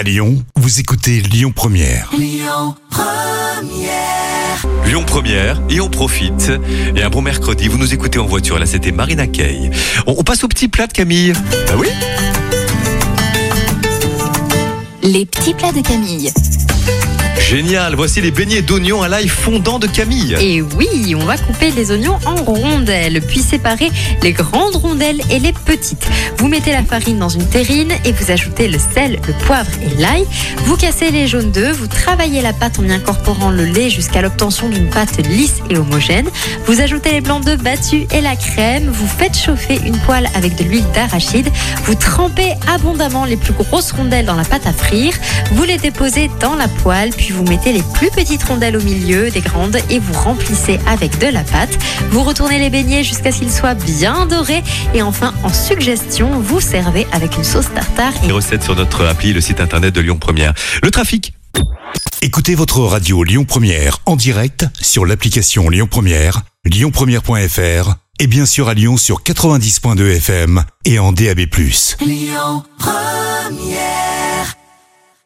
À Lyon, vous écoutez Lyon Première. Lyon Première, et on profite. Et un bon mercredi, vous nous écoutez en voiture. Là, c'était Marina Kay. On, on passe au petit plat de Camille. Ah oui Les petits plats de Camille. Génial, voici les beignets d'oignons à l'ail fondant de Camille. Et oui, on va couper les oignons en rondelles, puis séparer les grandes rondelles et les petites. Vous mettez la farine dans une terrine et vous ajoutez le sel, le poivre et l'ail. Vous cassez les jaunes d'œufs, vous travaillez la pâte en y incorporant le lait jusqu'à l'obtention d'une pâte lisse et homogène. Vous ajoutez les blancs d'œufs battus et la crème. Vous faites chauffer une poêle avec de l'huile d'arachide. Vous trempez abondamment les plus grosses rondelles dans la pâte à frire. Vous les déposez dans la poêle, puis vous mettez les plus petites rondelles au milieu des grandes et vous remplissez avec de la pâte. Vous retournez les beignets jusqu'à ce qu'ils soient bien dorés. Et enfin, en suggestion, vous servez avec une sauce tartare et Les recettes sur notre appli, le site internet de Lyon Première. Le trafic. Écoutez votre radio Lyon Première en direct sur l'application Lyon Première, lyonpremière.fr et bien sûr à Lyon sur 90.2 FM et en DAB+.